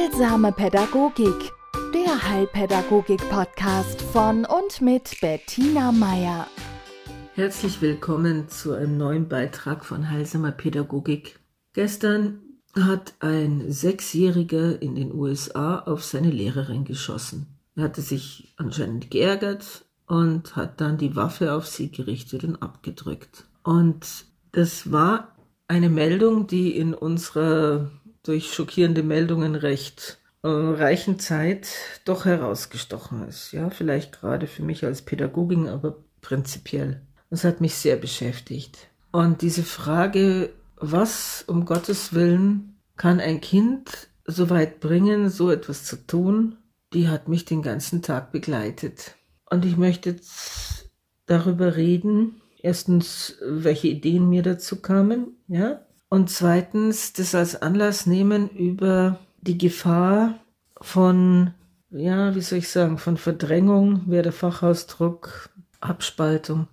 Heilsame Pädagogik, der Heilpädagogik-Podcast von und mit Bettina Meier. Herzlich willkommen zu einem neuen Beitrag von Heilsamer Pädagogik. Gestern hat ein Sechsjähriger in den USA auf seine Lehrerin geschossen. Er hatte sich anscheinend geärgert und hat dann die Waffe auf sie gerichtet und abgedrückt. Und das war eine Meldung, die in unserer durch schockierende Meldungen recht äh, reichen Zeit doch herausgestochen ist. Ja, vielleicht gerade für mich als Pädagogin, aber prinzipiell. Das hat mich sehr beschäftigt. Und diese Frage, was um Gottes Willen kann ein Kind so weit bringen, so etwas zu tun, die hat mich den ganzen Tag begleitet. Und ich möchte jetzt darüber reden, erstens, welche Ideen mir dazu kamen, ja, und zweitens das als Anlass nehmen, über die Gefahr von, ja, wie soll ich sagen, von Verdrängung, wäre der Fachausdruck, Abspaltung,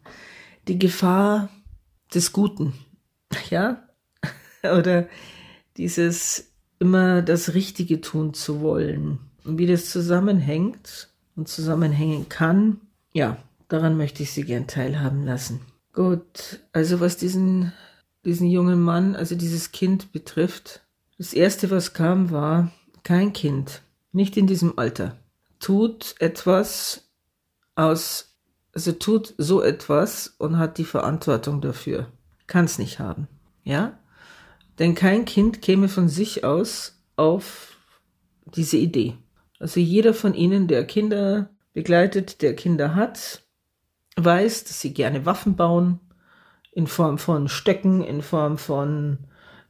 die Gefahr des Guten, ja, oder dieses immer das Richtige tun zu wollen und wie das zusammenhängt und zusammenhängen kann, ja, daran möchte ich Sie gern teilhaben lassen. Gut, also was diesen diesen jungen Mann, also dieses Kind betrifft. Das erste, was kam, war kein Kind, nicht in diesem Alter, tut etwas aus, also tut so etwas und hat die Verantwortung dafür. Kann es nicht haben, ja? Denn kein Kind käme von sich aus auf diese Idee. Also jeder von Ihnen, der Kinder begleitet, der Kinder hat, weiß, dass sie gerne Waffen bauen, in Form von Stöcken, in Form von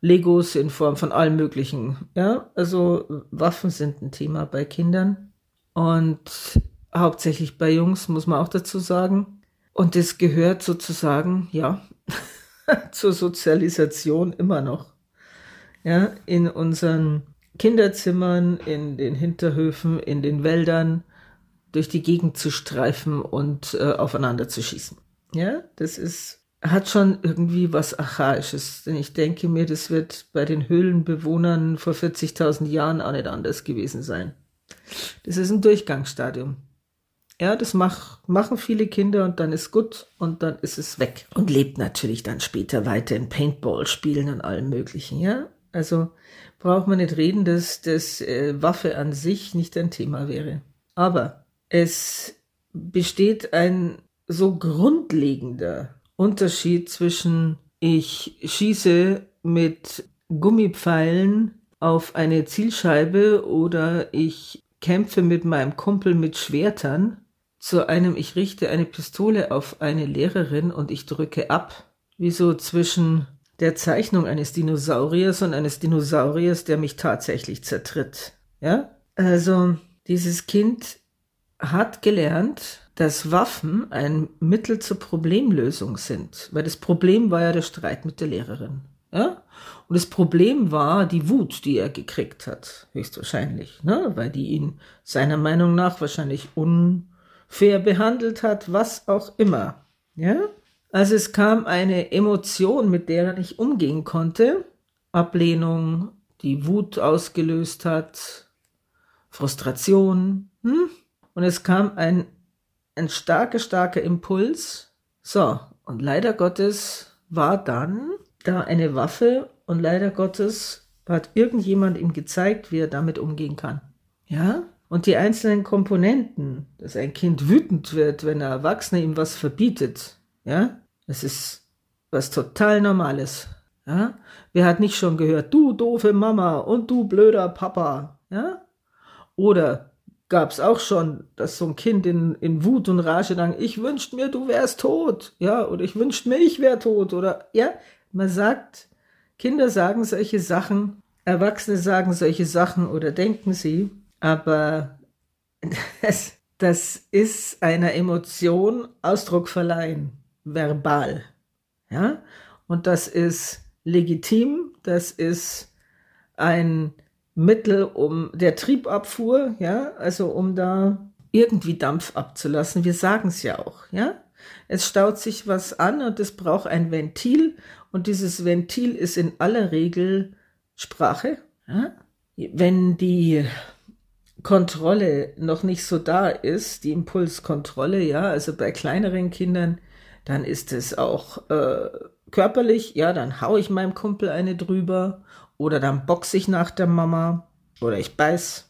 Legos, in Form von allem Möglichen. Ja, also Waffen sind ein Thema bei Kindern und hauptsächlich bei Jungs, muss man auch dazu sagen. Und das gehört sozusagen, ja, zur Sozialisation immer noch. Ja, in unseren Kinderzimmern, in den Hinterhöfen, in den Wäldern durch die Gegend zu streifen und äh, aufeinander zu schießen. Ja, das ist hat schon irgendwie was Archaisches. Denn ich denke mir, das wird bei den Höhlenbewohnern vor 40.000 Jahren auch nicht anders gewesen sein. Das ist ein Durchgangsstadium. Ja, das mach, machen viele Kinder und dann ist gut und dann ist es weg. Und lebt natürlich dann später weiter in Paintball-Spielen und allem Möglichen, ja. Also braucht man nicht reden, dass das äh, Waffe an sich nicht ein Thema wäre. Aber es besteht ein so grundlegender Unterschied zwischen ich schieße mit Gummipfeilen auf eine Zielscheibe oder ich kämpfe mit meinem Kumpel mit Schwertern zu einem ich richte eine Pistole auf eine Lehrerin und ich drücke ab. Wie so zwischen der Zeichnung eines Dinosauriers und eines Dinosauriers, der mich tatsächlich zertritt. Ja? Also, dieses Kind hat gelernt, dass Waffen ein Mittel zur Problemlösung sind. Weil das Problem war ja der Streit mit der Lehrerin. Ja? Und das Problem war die Wut, die er gekriegt hat, höchstwahrscheinlich, ne? weil die ihn seiner Meinung nach wahrscheinlich unfair behandelt hat, was auch immer. Ja? Also es kam eine Emotion, mit der er nicht umgehen konnte. Ablehnung, die Wut ausgelöst hat, Frustration. Hm? Und es kam ein ein starker, starker Impuls. So, und leider Gottes war dann da eine Waffe und leider Gottes hat irgendjemand ihm gezeigt, wie er damit umgehen kann. Ja? Und die einzelnen Komponenten, dass ein Kind wütend wird, wenn ein Erwachsener ihm was verbietet, ja, das ist was total Normales. Ja? Wer hat nicht schon gehört, du doofe Mama und du blöder Papa, ja? Oder gab es auch schon, dass so ein Kind in, in Wut und Rage dann, ich wünschte mir, du wärst tot, ja, oder ich wünschte mir, ich wär tot, oder, ja, man sagt, Kinder sagen solche Sachen, Erwachsene sagen solche Sachen oder denken sie, aber das, das ist einer Emotion Ausdruck verleihen, verbal, ja, und das ist legitim, das ist ein Mittel, um der Triebabfuhr, ja, also um da irgendwie Dampf abzulassen. Wir sagen es ja auch, ja. Es staut sich was an und es braucht ein Ventil und dieses Ventil ist in aller Regel Sprache, ja? wenn die Kontrolle noch nicht so da ist, die Impulskontrolle, ja, also bei kleineren Kindern, dann ist es auch äh, körperlich, ja, dann hau ich meinem Kumpel eine drüber oder dann boxe ich nach der Mama oder ich beiß,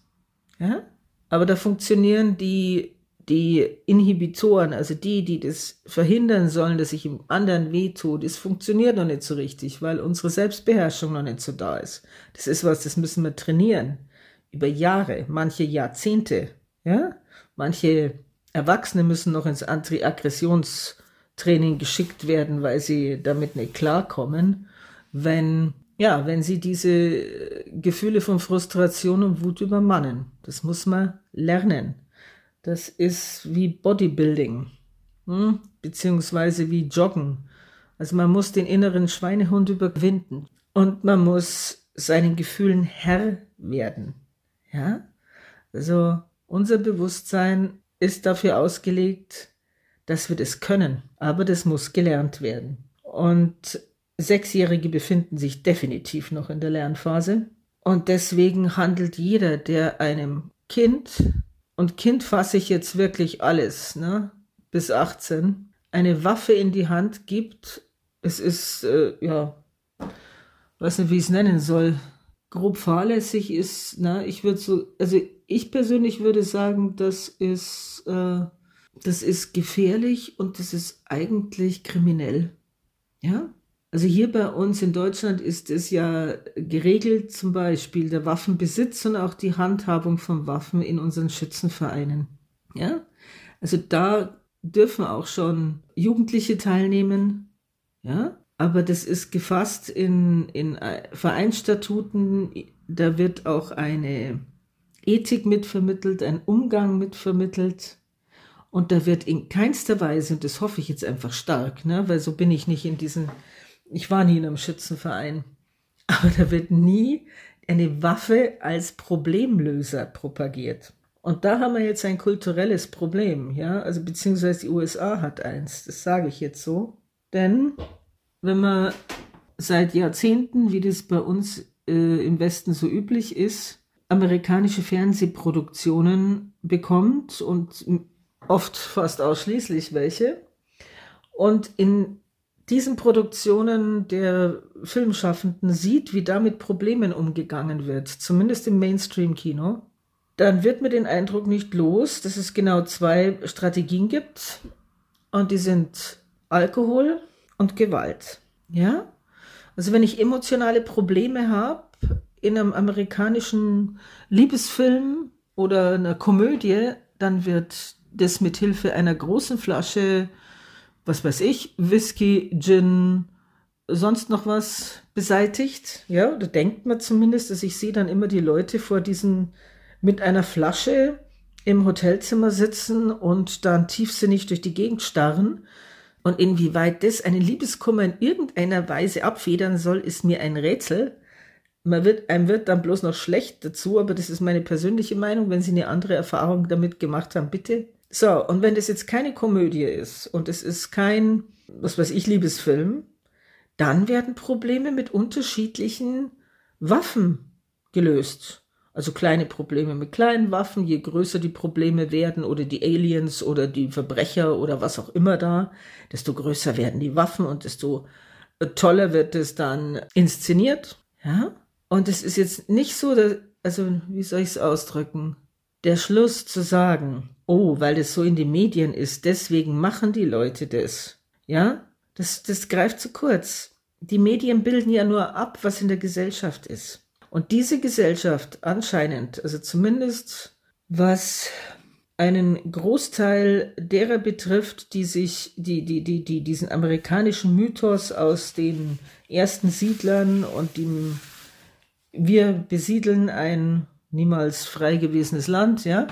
ja. Aber da funktionieren die, die Inhibitoren, also die, die das verhindern sollen, dass sich im anderen wehtut, es funktioniert noch nicht so richtig, weil unsere Selbstbeherrschung noch nicht so da ist. Das ist was, das müssen wir trainieren über Jahre, manche Jahrzehnte. Ja? Manche Erwachsene müssen noch ins Anti-Aggressionstraining geschickt werden, weil sie damit nicht klarkommen, wenn, ja, wenn sie diese Gefühle von Frustration und Wut übermannen. Das muss man lernen. Das ist wie Bodybuilding, hm? beziehungsweise wie Joggen. Also man muss den inneren Schweinehund überwinden und man muss seinen Gefühlen Herr werden. Ja? Also unser Bewusstsein ist dafür ausgelegt, dass wir das können, aber das muss gelernt werden. Und Sechsjährige befinden sich definitiv noch in der Lernphase. Und deswegen handelt jeder, der einem Kind, und Kind fasse ich jetzt wirklich alles, ne, bis 18, eine Waffe in die Hand gibt, es ist, äh, ja, weiß nicht, wie ich es nennen soll, grob fahrlässig ist, na, ich würde so, also ich persönlich würde sagen, das ist, äh, das ist gefährlich und das ist eigentlich kriminell. Ja? Also hier bei uns in Deutschland ist es ja geregelt, zum Beispiel der Waffenbesitz und auch die Handhabung von Waffen in unseren Schützenvereinen. Ja? Also da dürfen auch schon Jugendliche teilnehmen. Ja? aber das ist gefasst in, in äh, Vereinsstatuten. Da wird auch eine Ethik mitvermittelt, ein Umgang mitvermittelt. Und da wird in keinster Weise, und das hoffe ich jetzt einfach stark, ne, weil so bin ich nicht in diesen, ich war nie in einem Schützenverein, aber da wird nie eine Waffe als Problemlöser propagiert. Und da haben wir jetzt ein kulturelles Problem, ja, also beziehungsweise die USA hat eins, das sage ich jetzt so. Denn wenn man seit Jahrzehnten, wie das bei uns äh, im Westen so üblich ist, amerikanische Fernsehproduktionen bekommt und oft fast ausschließlich welche. Und in diesen Produktionen der Filmschaffenden sieht, wie da mit Problemen umgegangen wird, zumindest im Mainstream-Kino, dann wird mir den Eindruck nicht los, dass es genau zwei Strategien gibt. Und die sind Alkohol und Gewalt. Ja? Also wenn ich emotionale Probleme habe in einem amerikanischen Liebesfilm oder einer Komödie, dann wird das mit Hilfe einer großen Flasche, was weiß ich, Whisky, Gin, sonst noch was beseitigt. Ja, da denkt man zumindest, dass ich sehe dann immer die Leute vor diesen mit einer Flasche im Hotelzimmer sitzen und dann tiefsinnig durch die Gegend starren und inwieweit das einen Liebeskummer in irgendeiner Weise abfedern soll, ist mir ein Rätsel. Man wird, einem wird dann bloß noch schlecht dazu, aber das ist meine persönliche Meinung. Wenn Sie eine andere Erfahrung damit gemacht haben, bitte. So, und wenn das jetzt keine Komödie ist und es ist kein, was weiß ich, Liebesfilm, dann werden Probleme mit unterschiedlichen Waffen gelöst. Also kleine Probleme mit kleinen Waffen, je größer die Probleme werden oder die Aliens oder die Verbrecher oder was auch immer da, desto größer werden die Waffen und desto toller wird es dann inszeniert. Ja? Und es ist jetzt nicht so, dass, also wie soll ich es ausdrücken? Der Schluss zu sagen, oh, weil das so in den Medien ist, deswegen machen die Leute das. Ja? Das, das greift zu kurz. Die Medien bilden ja nur ab, was in der Gesellschaft ist. Und diese Gesellschaft anscheinend, also zumindest was einen Großteil derer betrifft, die sich, die, die, die, die diesen amerikanischen Mythos aus den ersten Siedlern und dem, wir besiedeln ein niemals frei gewesenes Land, ja.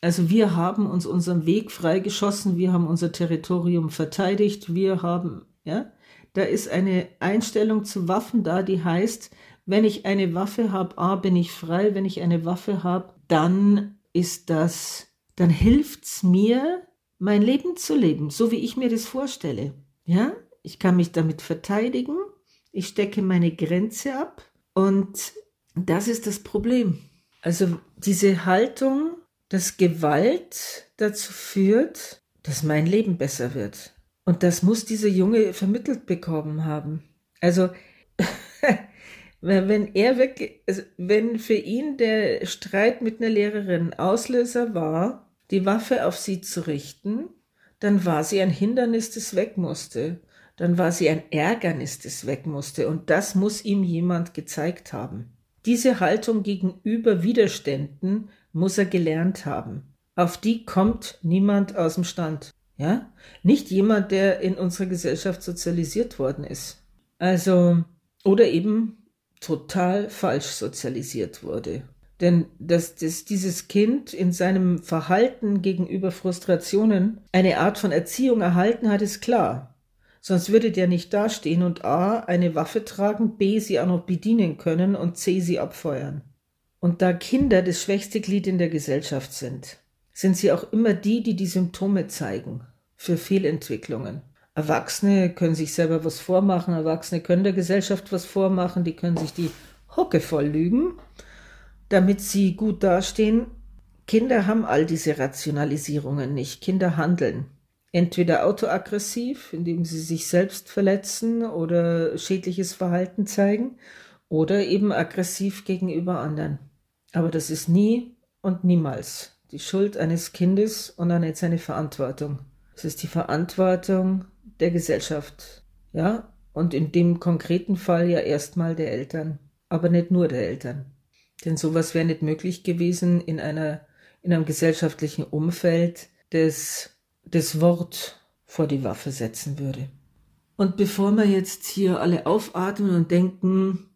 Also wir haben uns unseren Weg freigeschossen, wir haben unser Territorium verteidigt, wir haben, ja, da ist eine Einstellung zu Waffen da, die heißt, wenn ich eine Waffe habe, A, bin ich frei, wenn ich eine Waffe habe, dann ist das, dann hilft's mir, mein Leben zu leben, so wie ich mir das vorstelle. Ja, ich kann mich damit verteidigen, ich stecke meine Grenze ab und Das ist das Problem. Also diese Haltung, dass Gewalt dazu führt, dass mein Leben besser wird. Und das muss dieser Junge vermittelt bekommen haben. Also, wenn er wirklich, also wenn für ihn der Streit mit einer Lehrerin Auslöser war, die Waffe auf sie zu richten, dann war sie ein Hindernis, das weg musste. Dann war sie ein Ärgernis, das weg musste. Und das muss ihm jemand gezeigt haben. Diese Haltung gegenüber Widerständen muss er gelernt haben. Auf die kommt niemand aus dem Stand. Ja? Nicht jemand, der in unserer Gesellschaft sozialisiert worden ist. Also, oder eben total falsch sozialisiert wurde. Denn dass, dass dieses Kind in seinem Verhalten gegenüber Frustrationen eine Art von Erziehung erhalten hat, ist klar. Sonst würde der nicht dastehen und A eine Waffe tragen, B sie auch noch bedienen können und C sie abfeuern. Und da Kinder das schwächste Glied in der Gesellschaft sind, sind sie auch immer die, die die Symptome zeigen für Fehlentwicklungen. Erwachsene können sich selber was vormachen, Erwachsene können der Gesellschaft was vormachen, die können sich die Hocke voll lügen damit sie gut dastehen. Kinder haben all diese Rationalisierungen nicht. Kinder handeln. Entweder autoaggressiv, indem sie sich selbst verletzen oder schädliches Verhalten zeigen, oder eben aggressiv gegenüber anderen. Aber das ist nie und niemals die Schuld eines Kindes und dann jetzt seine Verantwortung. Es ist die Verantwortung der Gesellschaft. Ja, und in dem konkreten Fall ja erstmal der Eltern, aber nicht nur der Eltern. Denn sowas wäre nicht möglich gewesen in einer, in einem gesellschaftlichen Umfeld, das das Wort vor die Waffe setzen würde. Und bevor wir jetzt hier alle aufatmen und denken,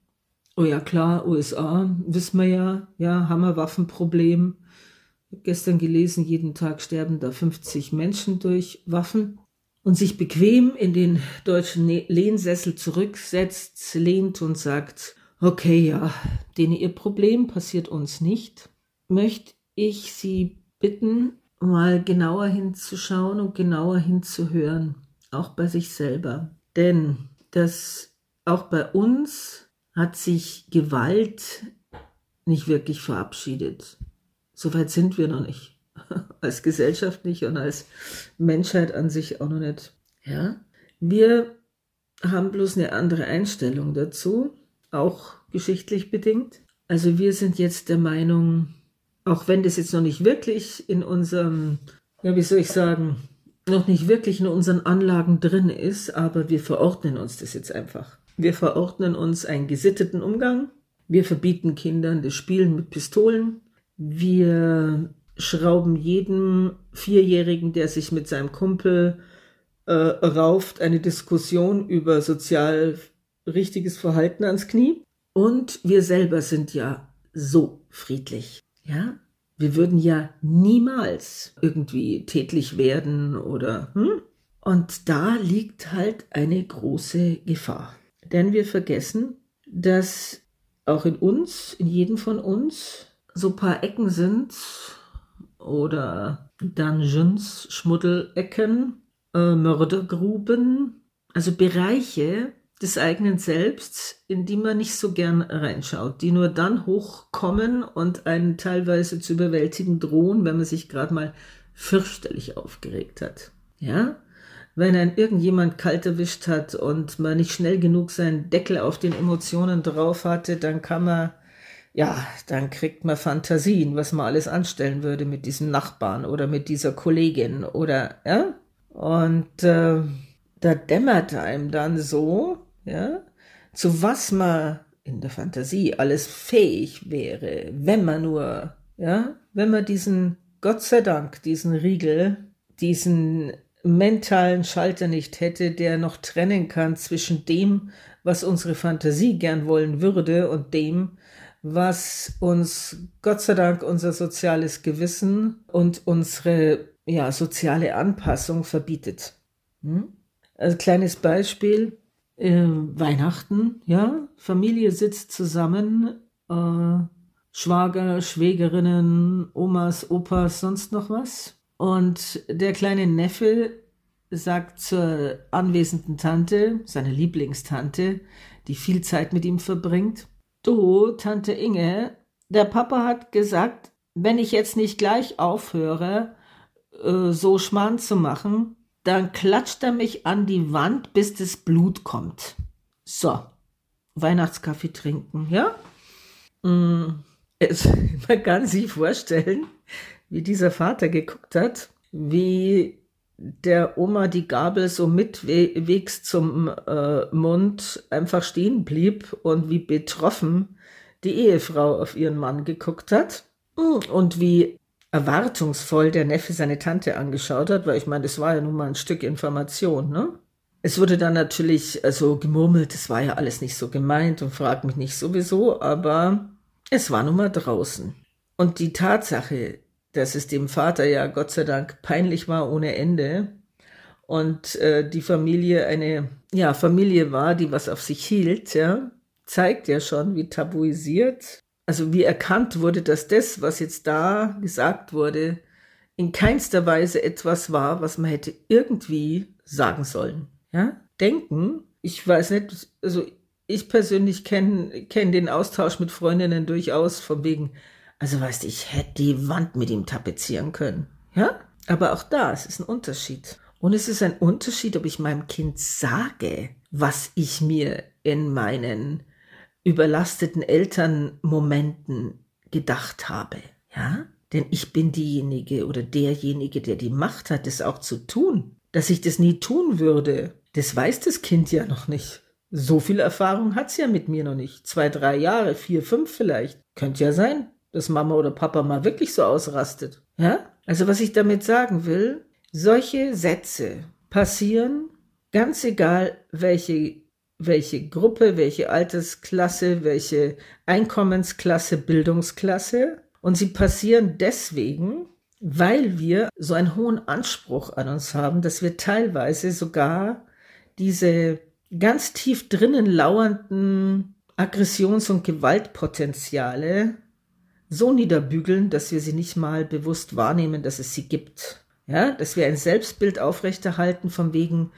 oh ja klar, USA, wissen wir ja, ja, haben wir Waffenproblem. Gestern gelesen, jeden Tag sterben da 50 Menschen durch Waffen und sich bequem in den deutschen Lehnsessel zurücksetzt, lehnt und sagt, Okay, ja, denen ihr Problem passiert uns nicht. Möchte ich Sie bitten, mal genauer hinzuschauen und genauer hinzuhören, auch bei sich selber. Denn das auch bei uns hat sich Gewalt nicht wirklich verabschiedet. Soweit sind wir noch nicht. Als Gesellschaft nicht und als Menschheit an sich auch noch nicht. Ja? Wir haben bloß eine andere Einstellung dazu auch geschichtlich bedingt. Also wir sind jetzt der Meinung, auch wenn das jetzt noch nicht wirklich in unserem, ja, wie soll ich sagen, noch nicht wirklich in unseren Anlagen drin ist, aber wir verordnen uns das jetzt einfach. Wir verordnen uns einen gesitteten Umgang. Wir verbieten Kindern das Spielen mit Pistolen. Wir schrauben jedem Vierjährigen, der sich mit seinem Kumpel äh, rauft, eine Diskussion über sozial richtiges Verhalten ans Knie. Und wir selber sind ja so friedlich. Ja? Wir würden ja niemals irgendwie tätlich werden oder, hm? Und da liegt halt eine große Gefahr. Denn wir vergessen, dass auch in uns, in jedem von uns, so paar Ecken sind oder Dungeons, Schmuddelecken, äh, Mördergruben, also Bereiche, des eigenen Selbst, in die man nicht so gern reinschaut, die nur dann hochkommen und einen teilweise zu überwältigen drohen, wenn man sich gerade mal fürchterlich aufgeregt hat. Ja? Wenn ein irgendjemand kalt erwischt hat und man nicht schnell genug seinen Deckel auf den Emotionen drauf hatte, dann kann man, ja, dann kriegt man Fantasien, was man alles anstellen würde mit diesem Nachbarn oder mit dieser Kollegin oder, ja? Und äh, da dämmert einem dann so, ja, zu was man in der Fantasie alles fähig wäre, wenn man nur, ja, wenn man diesen, Gott sei Dank, diesen Riegel, diesen mentalen Schalter nicht hätte, der noch trennen kann zwischen dem, was unsere Fantasie gern wollen würde und dem, was uns Gott sei Dank unser soziales Gewissen und unsere ja, soziale Anpassung verbietet. Hm? Als kleines Beispiel, äh, Weihnachten, ja, Familie sitzt zusammen, äh, Schwager, Schwägerinnen, Omas, Opas, sonst noch was. Und der kleine Neffe sagt zur anwesenden Tante, seiner Lieblingstante, die viel Zeit mit ihm verbringt, du, Tante Inge, der Papa hat gesagt, wenn ich jetzt nicht gleich aufhöre, äh, so Schmarrn zu machen, dann klatscht er mich an die Wand, bis das Blut kommt. So, Weihnachtskaffee trinken, ja? Mm, es, man kann sich vorstellen, wie dieser Vater geguckt hat, wie der Oma die Gabel so mitwegs zum äh, Mund einfach stehen blieb und wie betroffen die Ehefrau auf ihren Mann geguckt hat mm, und wie erwartungsvoll der Neffe seine Tante angeschaut hat, weil ich meine, das war ja nun mal ein Stück Information, ne? Es wurde dann natürlich also gemurmelt, das war ja alles nicht so gemeint und fragt mich nicht sowieso, aber es war nun mal draußen. Und die Tatsache, dass es dem Vater ja Gott sei Dank peinlich war ohne Ende und äh, die Familie eine ja Familie war, die was auf sich hielt, ja, zeigt ja schon, wie tabuisiert, also wie erkannt wurde, dass das, was jetzt da gesagt wurde, in keinster Weise etwas war, was man hätte irgendwie sagen sollen. Ja, denken, ich weiß nicht, also ich persönlich kenne kenn den Austausch mit Freundinnen durchaus von wegen, also weißt du, ich hätte die Wand mit ihm tapezieren können. Ja? Aber auch da, es ist ein Unterschied. Und es ist ein Unterschied, ob ich meinem Kind sage, was ich mir in meinen überlasteten Elternmomenten gedacht habe. Ja? Denn ich bin diejenige oder derjenige, der die Macht hat, das auch zu tun. Dass ich das nie tun würde, das weiß das Kind ja noch nicht. So viel Erfahrung hat's ja mit mir noch nicht. Zwei, drei Jahre, vier, fünf vielleicht. Könnte ja sein, dass Mama oder Papa mal wirklich so ausrastet. Ja? Also was ich damit sagen will, solche Sätze passieren, ganz egal welche welche Gruppe, welche Altersklasse, welche Einkommensklasse, Bildungsklasse. Und sie passieren deswegen, weil wir so einen hohen Anspruch an uns haben, dass wir teilweise sogar diese ganz tief drinnen lauernden Aggressions- und Gewaltpotenziale so niederbügeln, dass wir sie nicht mal bewusst wahrnehmen, dass es sie gibt. Ja, dass wir ein Selbstbild aufrechterhalten von wegen,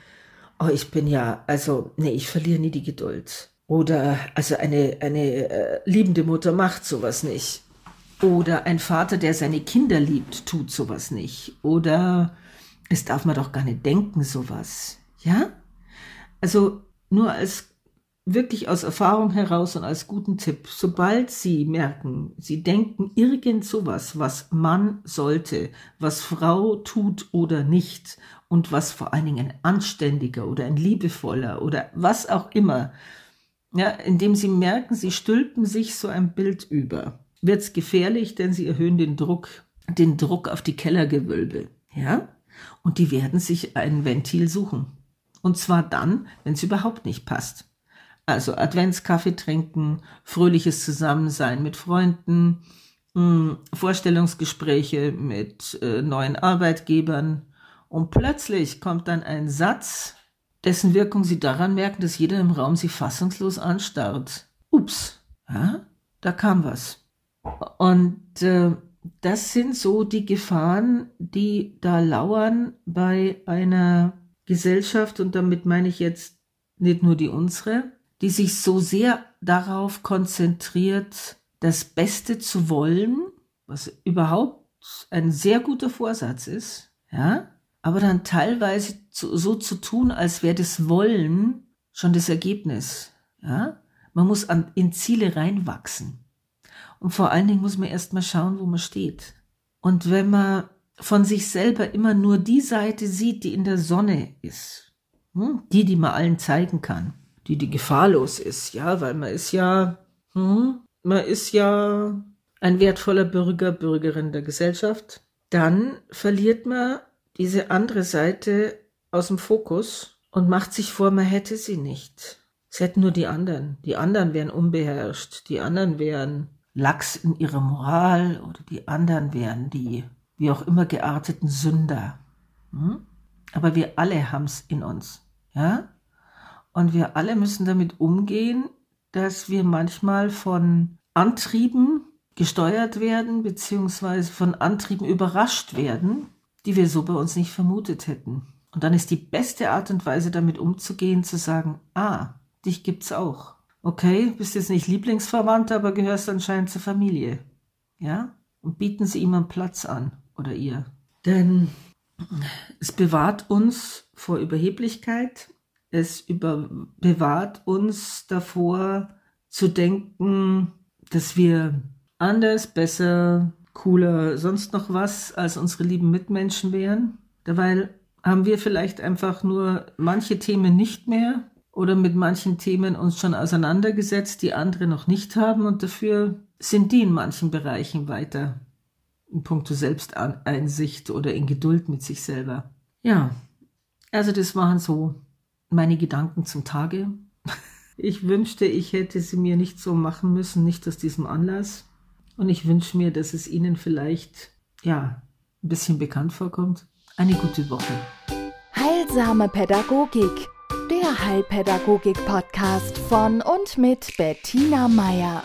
oh, ich bin ja, also, nee, ich verliere nie die Geduld. Oder, also eine, eine äh, liebende Mutter macht sowas nicht. Oder ein Vater, der seine Kinder liebt, tut sowas nicht. Oder es darf man doch gar nicht denken, sowas. Ja? Also nur als wirklich aus Erfahrung heraus und als guten Tipp, sobald Sie merken, Sie denken irgend sowas, was Mann sollte, was Frau tut oder nicht und was vor allen Dingen ein anständiger oder ein liebevoller oder was auch immer, ja, indem Sie merken, Sie stülpen sich so ein Bild über, wird's gefährlich, denn Sie erhöhen den Druck, den Druck auf die Kellergewölbe, ja, und die werden sich ein Ventil suchen. Und zwar dann, wenn es überhaupt nicht passt. Also Adventskaffee trinken, fröhliches Zusammensein mit Freunden, hm, Vorstellungsgespräche mit äh, neuen Arbeitgebern. Und plötzlich kommt dann ein Satz, dessen Wirkung Sie daran merken, dass jeder im Raum Sie fassungslos anstarrt. Ups, ja, da kam was. Und äh, das sind so die Gefahren, die da lauern bei einer Gesellschaft, und damit meine ich jetzt nicht nur die unsere, die sich so sehr darauf konzentriert, das Beste zu wollen, was überhaupt ein sehr guter Vorsatz ist, ja, aber dann teilweise zu, so zu tun, als wäre das Wollen schon das Ergebnis, ja. Man muss an, in Ziele reinwachsen. Und vor allen Dingen muss man erstmal schauen, wo man steht. Und wenn man von sich selber immer nur die Seite sieht, die in der Sonne ist, hm, die, die man allen zeigen kann, die die gefahrlos ist, ja, weil man ist ja, hm, man ist ja ein wertvoller Bürger, Bürgerin der Gesellschaft, dann verliert man diese andere Seite aus dem Fokus und macht sich vor, man hätte sie nicht. Es hätten nur die anderen. Die anderen wären unbeherrscht, die anderen wären lax in ihrer Moral oder die anderen wären die wie auch immer gearteten Sünder. Hm? Aber wir alle haben's in uns, ja? Und wir alle müssen damit umgehen, dass wir manchmal von Antrieben gesteuert werden, beziehungsweise von Antrieben überrascht werden, die wir so bei uns nicht vermutet hätten. Und dann ist die beste Art und Weise, damit umzugehen, zu sagen, ah, dich gibt's auch. okay, bist jetzt nicht Lieblingsverwandter, aber gehörst anscheinend zur Familie. Ja? Und bieten Sie ihm einen Platz an oder ihr. Denn es bewahrt uns vor Überheblichkeit. Es über, bewahrt uns davor zu denken, dass wir anders, besser, cooler, sonst noch was als unsere lieben Mitmenschen wären. Dabei haben wir vielleicht einfach nur manche Themen nicht mehr oder mit manchen Themen uns schon auseinandergesetzt, die andere noch nicht haben und dafür sind die in manchen Bereichen weiter in puncto Selbsteinsicht oder in Geduld mit sich selber. Ja, also das waren so meine Gedanken zum Tage. Ich wünschte, ich hätte sie mir nicht so machen müssen, nicht aus diesem Anlass. Und ich wünsche mir, dass es Ihnen vielleicht, ja, ein bisschen bekannt vorkommt. Eine gute Woche. Heilsame Pädagogik. Der Heilpädagogik-Podcast von und mit Bettina Meier.